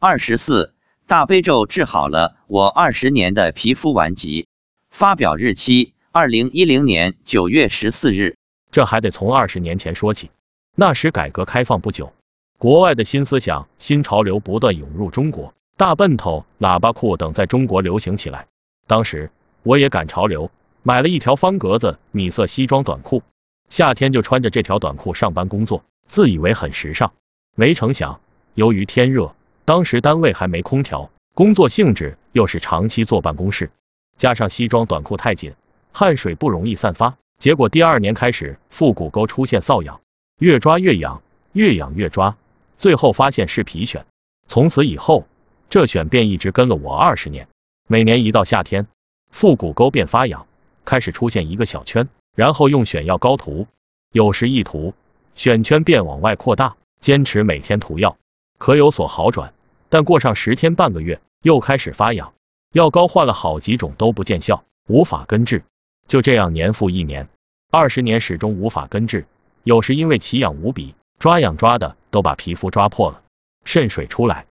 二十四，大悲咒治好了我二十年的皮肤顽疾。发表日期：二零一零年九月十四日。这还得从二十年前说起。那时改革开放不久，国外的新思想、新潮流不断涌入中国，大奔头、喇叭裤等在中国流行起来。当时我也赶潮流，买了一条方格子米色西装短裤，夏天就穿着这条短裤上班工作，自以为很时尚。没成想，由于天热，当时单位还没空调，工作性质又是长期坐办公室。加上西装短裤太紧，汗水不容易散发，结果第二年开始腹股沟出现瘙痒，越抓越痒，越痒越抓，最后发现是皮癣。从此以后，这癣便一直跟了我二十年。每年一到夏天，腹股沟便发痒，开始出现一个小圈，然后用癣药膏涂，有时一涂，癣圈便往外扩大。坚持每天涂药，可有所好转，但过上十天半个月，又开始发痒。药膏换了好几种都不见效，无法根治，就这样年复一年，二十年始终无法根治。有时因为奇痒无比，抓痒抓的都把皮肤抓破了，渗水出来。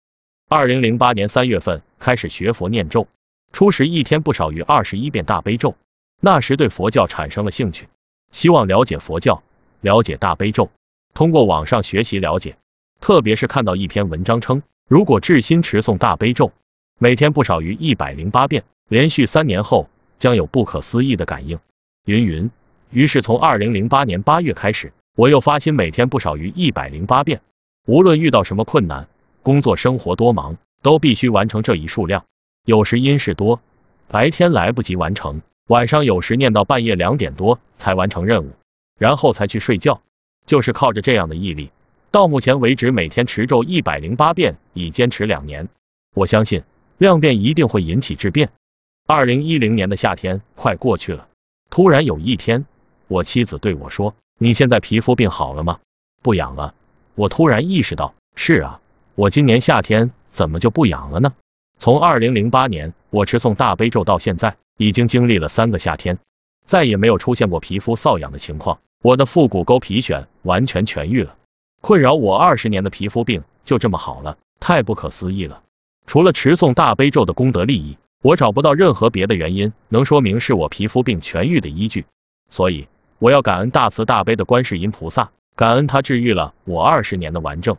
二零零八年三月份开始学佛念咒，初时一天不少于二十一遍大悲咒。那时对佛教产生了兴趣，希望了解佛教，了解大悲咒，通过网上学习了解，特别是看到一篇文章称，如果至心持诵大悲咒。每天不少于一百零八遍，连续三年后将有不可思议的感应。云云。于是从二零零八年八月开始，我又发心每天不少于一百零八遍，无论遇到什么困难，工作生活多忙，都必须完成这一数量。有时因事多，白天来不及完成，晚上有时念到半夜两点多才完成任务，然后才去睡觉。就是靠着这样的毅力，到目前为止每天持咒一百零八遍，已坚持两年。我相信。量变一定会引起质变。二零一零年的夏天快过去了，突然有一天，我妻子对我说：“你现在皮肤病好了吗？不痒了。”我突然意识到，是啊，我今年夏天怎么就不痒了呢？从二零零八年我持诵大悲咒到现在，已经经历了三个夏天，再也没有出现过皮肤瘙痒的情况。我的腹股沟皮癣完全痊愈了，困扰我二十年的皮肤病就这么好了，太不可思议了。除了持诵大悲咒的功德利益，我找不到任何别的原因能说明是我皮肤病痊愈的依据，所以我要感恩大慈大悲的观世音菩萨，感恩他治愈了我二十年的顽症。